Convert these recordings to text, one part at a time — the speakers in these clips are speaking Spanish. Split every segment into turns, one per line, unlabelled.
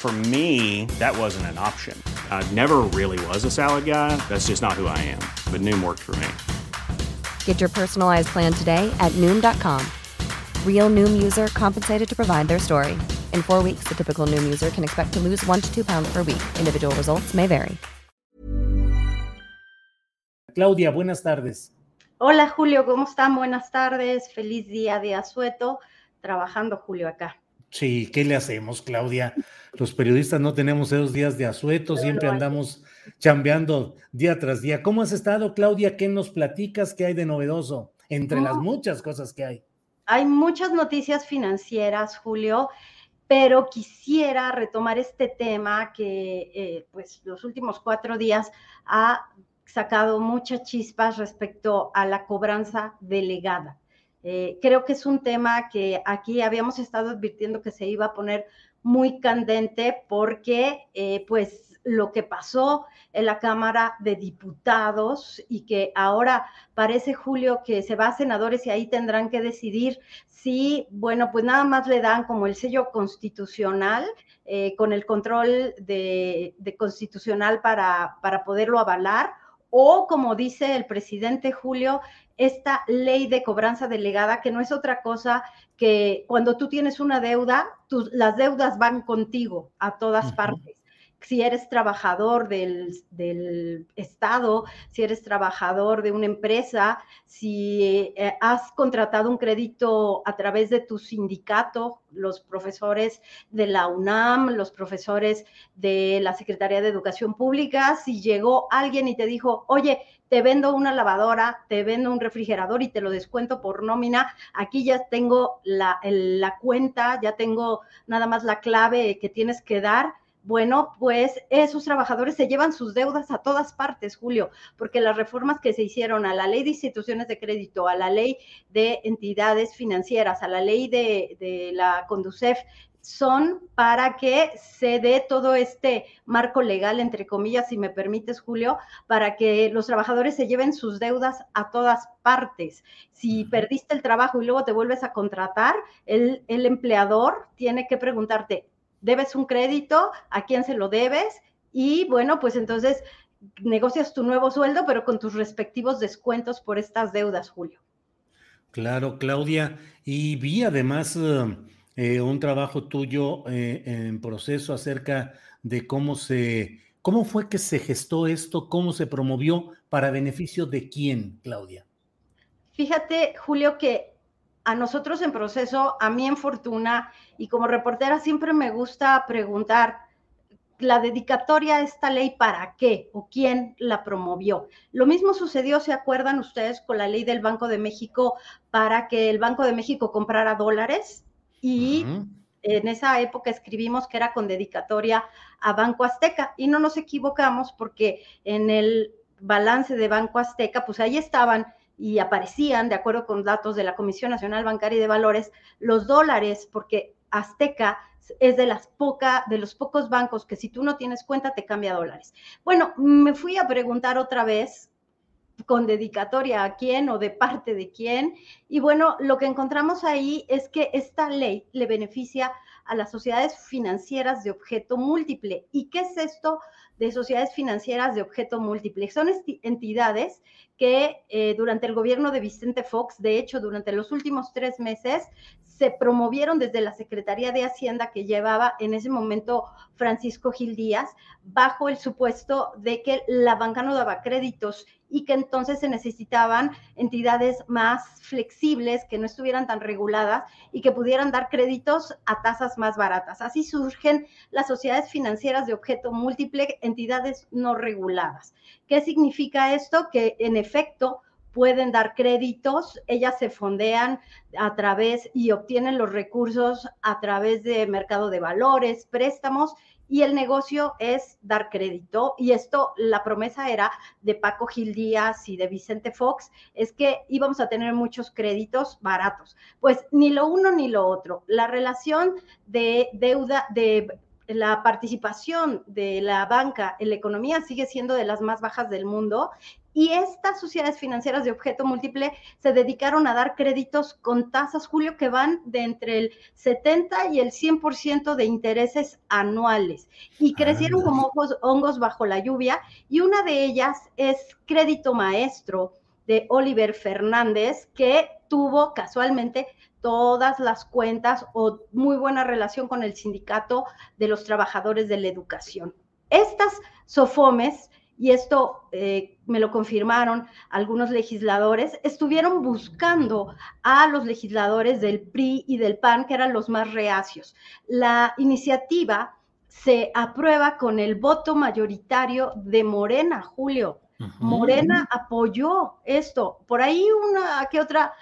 For me, that wasn't an option. I never really was a salad guy. That's just not who I am. But Noom worked for me.
Get your personalized plan today at Noom.com. Real Noom user compensated to provide their story. In four weeks, the typical Noom user can expect to lose one to two pounds per week. Individual results may vary.
Claudia, buenas tardes.
Hola Julio, ¿cómo están? Buenas tardes. Feliz día de asueto. Trabajando Julio acá.
Sí, ¿qué le hacemos, Claudia? Los periodistas no tenemos esos días de asueto, siempre andamos chambeando día tras día. ¿Cómo has estado, Claudia? ¿Qué nos platicas? ¿Qué hay de novedoso? Entre las muchas cosas que hay.
Hay muchas noticias financieras, Julio, pero quisiera retomar este tema que, eh, pues, los últimos cuatro días ha sacado muchas chispas respecto a la cobranza delegada. Eh, creo que es un tema que aquí habíamos estado advirtiendo que se iba a poner muy candente porque eh, pues lo que pasó en la Cámara de Diputados y que ahora parece, Julio, que se va a senadores y ahí tendrán que decidir si, bueno, pues nada más le dan como el sello constitucional eh, con el control de, de constitucional para, para poderlo avalar o como dice el presidente Julio, esta ley de cobranza delegada, que no es otra cosa que cuando tú tienes una deuda, las deudas van contigo a todas partes si eres trabajador del, Estado, si eres trabajador de una empresa, si eh, has contratado un crédito a través de tu sindicato, los profesores de la UNAM, los profesores de la Secretaría de Educación Pública, si llegó alguien y te dijo, oye, te vendo una lavadora, te vendo un refrigerador y te lo descuento por nómina, aquí ya tengo la, la cuenta, ya tengo nada más la clave que tienes que dar bueno, pues esos trabajadores se llevan sus deudas a todas partes, Julio, porque las reformas que se hicieron a la ley de instituciones de crédito, a la ley de entidades financieras, a la ley de, la Conducef, son para que se dé todo este marco legal, entre comillas, si me permites, Julio, para que los trabajadores se lleven sus deudas a todas partes. Si perdiste el trabajo y luego te vuelves a contratar, el, el empleador tiene que preguntarte, debes un crédito, a quién se lo debes y bueno, pues entonces negocias tu nuevo sueldo, pero con tus respectivos descuentos por estas deudas, Julio.
Claro, Claudia. Y vi además eh, eh, un trabajo tuyo eh, en proceso acerca de cómo se, cómo fue que se gestó esto, cómo se promovió, para beneficio de quién, Claudia.
Fíjate, Julio, que a nosotros en proceso, a mí en Fortuna y como reportera siempre me gusta preguntar la dedicatoria a esta ley para qué o quién la promovió. Lo mismo sucedió, ¿se acuerdan ustedes con la ley del Banco de México para que el Banco de México comprara dólares? Y en esa época escribimos que era con dedicatoria a Banco Azteca y no nos equivocamos porque en el balance de Banco Azteca, pues ahí estaban y aparecían, de acuerdo con datos de la Comisión Nacional Bancaria y de Valores, los dólares, porque Azteca es de las poca, de los pocos bancos que si tú no tienes cuenta te cambia dólares. Bueno, me fui a preguntar otra vez con dedicatoria a quién o de parte de quién. Y bueno, lo que encontramos ahí es que esta ley le beneficia a las sociedades financieras de objeto múltiple. ¿Y qué es esto de sociedades financieras de objeto múltiple? Son entidades que eh, durante el gobierno de Vicente Fox, de hecho, durante los últimos tres meses, se promovieron desde la Secretaría de Hacienda que llevaba en ese momento Francisco Gil Díaz, bajo el supuesto de que la banca no daba créditos y que entonces se necesitaban entidades más flexibles, que no estuvieran tan reguladas y que pudieran dar créditos a tasas más baratas. Así surgen las sociedades financieras de objeto múltiple, entidades no reguladas. ¿Qué significa esto? Que en efecto pueden dar créditos, ellas se fondean a través y obtienen los recursos a través de mercado de valores, préstamos y el negocio es dar crédito. Y esto, la promesa era de Paco Gil Díaz y de Vicente Fox, es que íbamos a tener muchos créditos baratos. Pues ni lo uno ni lo otro. La relación de deuda, de la participación de la banca en la economía sigue siendo de las más bajas del mundo y estas sociedades financieras de objeto múltiple se dedicaron a dar créditos con tasas, Julio, que van de entre el 70 y el 100% de intereses anuales. Y crecieron como hongos bajo la lluvia. Y una de ellas es Crédito Maestro de Oliver Fernández, que tuvo casualmente todas las cuentas o muy buena relación con el sindicato de los trabajadores de la educación. Estas SOFOMES y esto eh, me lo confirmaron algunos legisladores, estuvieron buscando a los legisladores del PRI y del PAN, que eran los más reacios. La iniciativa se aprueba con el voto mayoritario de Morena, Julio. Morena apoyó esto. Por ahí una que otra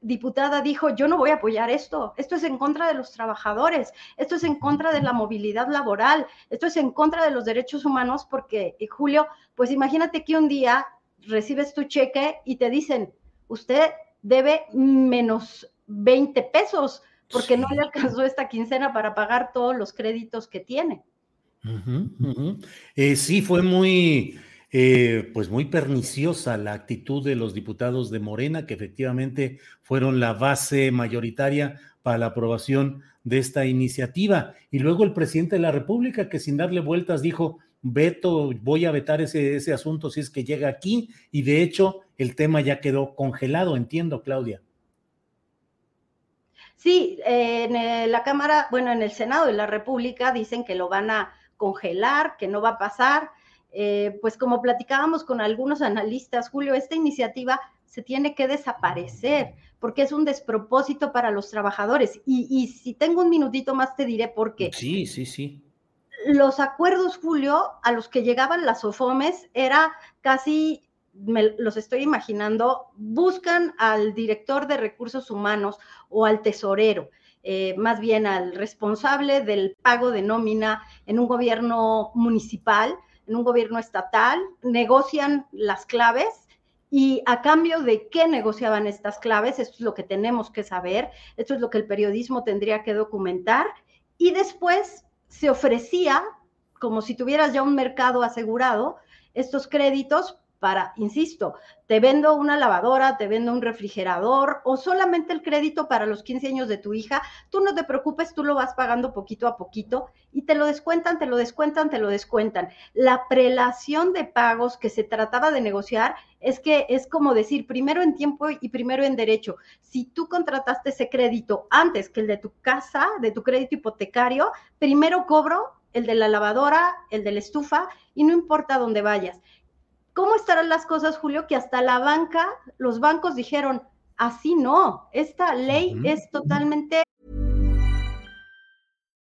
diputada dijo, yo no voy a apoyar esto, esto es en contra de los trabajadores, esto es en contra de la movilidad laboral, esto es en contra de los derechos humanos, porque, eh, Julio, pues imagínate que un día recibes tu cheque y te dicen, usted debe menos 20 pesos porque no le alcanzó esta quincena para pagar todos los créditos que tiene.
Eh, sí, fue muy eh, pues muy perniciosa la actitud de los diputados de Morena, que efectivamente fueron la base mayoritaria para la aprobación de esta iniciativa. Y luego el presidente de la República, que sin darle vueltas dijo, veto, voy a vetar ese, ese asunto si es que llega aquí. Y de hecho, el tema ya quedó congelado, entiendo, Claudia.
Sí, en eh, la Cámara, bueno, en el Senado de la República dicen que lo van a congelar, que no va a pasar. Eh, pues como platicábamos con algunos analistas, Julio, esta iniciativa se tiene que desaparecer porque es un despropósito para los trabajadores. Y, si tengo un minutito más, te diré por qué.
Sí, sí, sí.
Los acuerdos, Julio, a los que llegaban las OFOMES era casi me los estoy imaginando, buscan al director de recursos humanos o al tesorero, eh, más bien al responsable del pago de nómina en un gobierno municipal en un gobierno estatal, negocian las claves y a cambio de qué negociaban estas claves, esto es lo que tenemos que saber, esto es lo que el periodismo tendría que documentar. Y después se ofrecía, como si tuvieras ya un mercado asegurado, estos créditos para, insisto, te vendo una lavadora, te vendo un refrigerador o solamente el crédito para los 15 años de tu hija, tú no te preocupes, tú lo vas pagando poquito a poquito y te lo descuentan, te lo descuentan, te lo descuentan. La prelación de pagos que se trataba de negociar es que es como decir primero en tiempo y primero en derecho. Si tú contrataste ese crédito antes que el de tu casa, de tu crédito hipotecario, primero cobro el de la lavadora, el de la estufa y no importa dónde vayas. ¿Cómo estarán las cosas, Julio? Que hasta la banca, los bancos dijeron, así no, esta ley es totalmente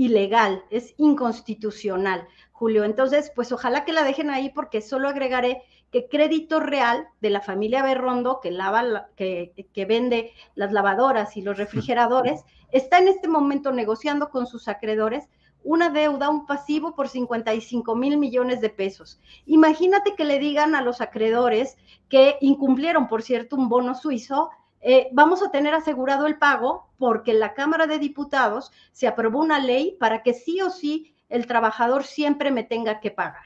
Ilegal, es inconstitucional. Julio. Entonces, pues ojalá que la dejen ahí porque solo agregaré que Crédito Real de la familia Berrondo, que, lava, que, que vende las lavadoras y los refrigeradores, está en este momento negociando con sus acreedores una deuda, un pasivo por 55 mil millones de pesos. Imagínate que le digan a los acreedores que incumplieron, por cierto, un bono suizo, eh, vamos a tener asegurado el pago porque en la Cámara de Diputados se aprobó una ley para que sí o sí el trabajador siempre me tenga que pagar.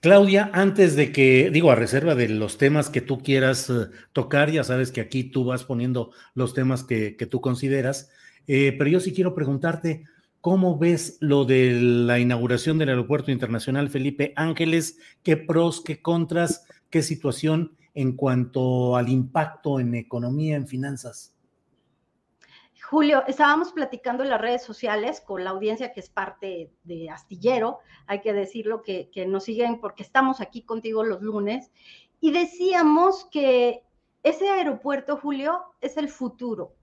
Claudia, antes de que, digo, a reserva de los temas que tú quieras eh, tocar, ya sabes que aquí tú vas poniendo los temas que, tú consideras, eh, pero yo sí quiero preguntarte, ¿cómo ves lo de la inauguración del Aeropuerto Internacional Felipe Ángeles? ¿Qué pros, qué contras, qué situación en cuanto al impacto en economía, en finanzas?
Julio, estábamos platicando en las redes sociales con la audiencia que es parte de Astillero, hay que decirlo que, que nos siguen porque estamos aquí contigo los lunes, y decíamos que ese aeropuerto, Julio, es el futuro.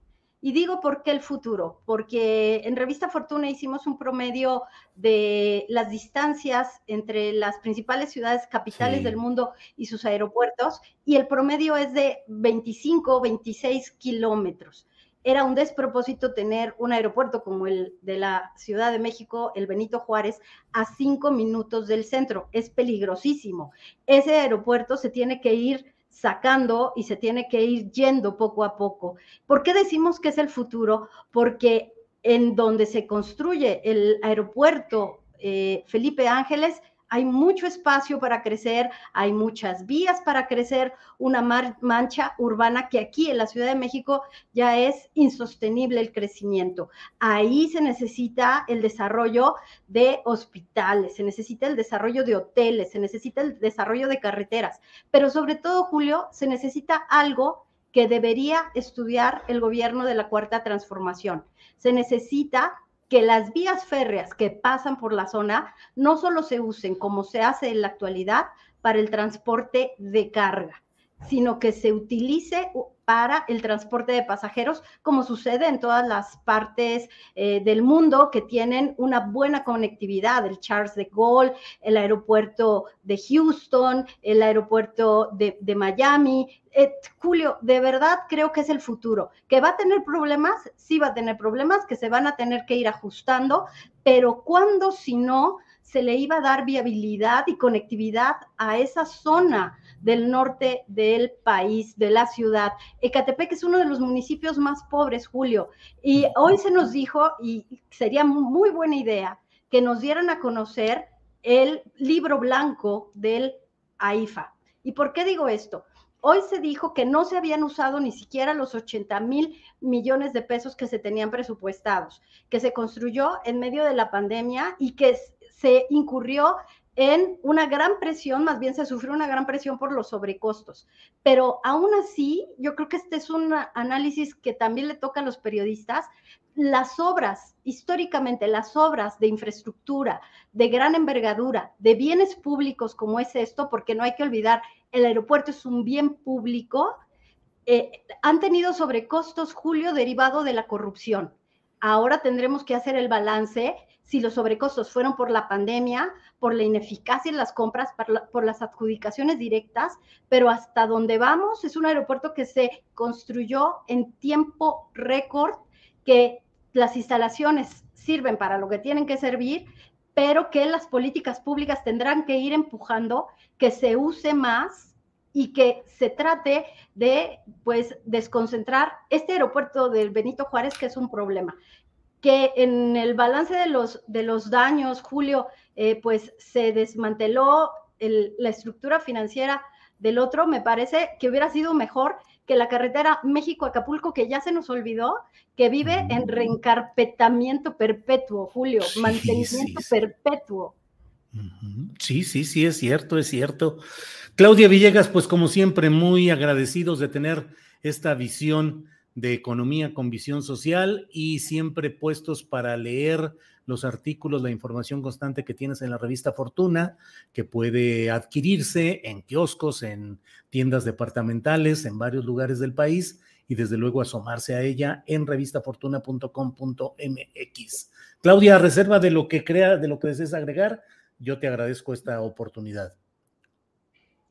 Y digo por qué el futuro, porque en Revista Fortuna hicimos un promedio de las distancias entre las principales ciudades capitales del mundo y sus aeropuertos, y el promedio es de 25, 26 kilómetros era un despropósito tener un aeropuerto como el de la Ciudad de México, el Benito Juárez, a cinco minutos del centro. Es peligrosísimo. Ese aeropuerto se tiene que ir sacando y se tiene que ir yendo poco a poco. ¿Por qué decimos que es el futuro? Porque en donde se construye el aeropuerto eh, Felipe Ángeles hay mucho espacio para crecer, hay muchas vías para crecer, una mancha urbana que aquí en la Ciudad de México ya es insostenible el crecimiento. Ahí se necesita el desarrollo de hospitales, se necesita el desarrollo de hoteles, se necesita el desarrollo de carreteras, pero sobre todo, Julio, se necesita algo que debería estudiar el gobierno de la Cuarta Transformación. Se necesita que las vías férreas que pasan por la zona no solo se usen como se hace en la actualidad para el transporte de carga, sino que se utilice para el transporte de pasajeros, como sucede en todas las partes eh, del mundo que tienen una buena conectividad, el Charles de Gaulle, el aeropuerto de Houston, el aeropuerto de, Miami. Eh, Julio, de verdad creo que es el futuro. ¿Que va a tener problemas? Sí va a tener problemas, que se van a tener que ir ajustando, pero ¿cuándo si no se le iba a dar viabilidad y conectividad a esa zona? del norte del país, de la ciudad. Ecatepec es uno de los municipios más pobres, Julio. Y hoy se nos dijo, y sería muy buena idea, que nos dieran a conocer el libro blanco del AIFA. ¿Y por qué digo esto? Hoy se dijo que no se habían usado ni siquiera los 80 mil millones de pesos que se tenían presupuestados, que se construyó en medio de la pandemia y que se incurrió en una gran presión, más bien se sufrió una gran presión por los sobrecostos. Pero aún así, yo creo que este es un análisis que también le toca a los periodistas. Las obras, históricamente, las obras de infraestructura, de gran envergadura, de bienes públicos como es esto, porque no hay que olvidar, el aeropuerto es un bien público, eh, han tenido sobrecostos, Julio, derivado de la corrupción. Ahora tendremos que hacer el balance si los sobrecostos fueron por la pandemia, por la ineficacia en las compras, por, las adjudicaciones directas, pero hasta donde vamos es un aeropuerto que se construyó en tiempo récord, que las instalaciones sirven para lo que tienen que servir, pero que las políticas públicas tendrán que ir empujando que se use más y que se trate de pues desconcentrar este aeropuerto del Benito Juárez que es un problema. Que en el balance de los, de los daños, Julio, eh, pues se desmanteló la estructura financiera del otro, me parece que hubiera sido mejor que la carretera México-Acapulco, que ya se nos olvidó, que vive en reencarpetamiento perpetuo, Julio, mantenimiento perpetuo.
Sí, sí, sí, es cierto, es cierto. Claudia Villegas, pues como siempre, muy agradecidos de tener esta visión de economía con visión social y siempre puestos para leer los artículos, la información constante que tienes en la revista Fortuna, que puede adquirirse en kioscos, en tiendas departamentales, en varios lugares del país y desde luego asomarse a ella en revistafortuna.com.mx. Claudia, reserva de lo que crea, de lo que desees agregar, yo te agradezco esta oportunidad.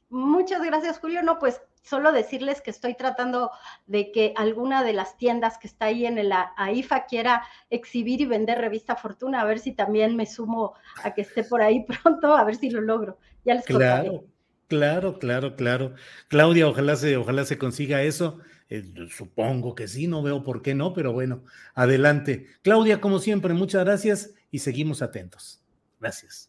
Muchas gracias, Julio. No, pues solo decirles que estoy tratando de que alguna de las tiendas que está ahí en el AIFA quiera exhibir y vender revista Fortuna, a ver si también me sumo a que esté por ahí pronto, a ver si lo logro. Ya les
claro, Claro, claro, claro. Claudia, ojalá se, ojalá se consiga eso. Eh, supongo que sí, no veo por qué no, pero bueno, adelante. Claudia, como siempre, muchas gracias y seguimos atentos. Gracias.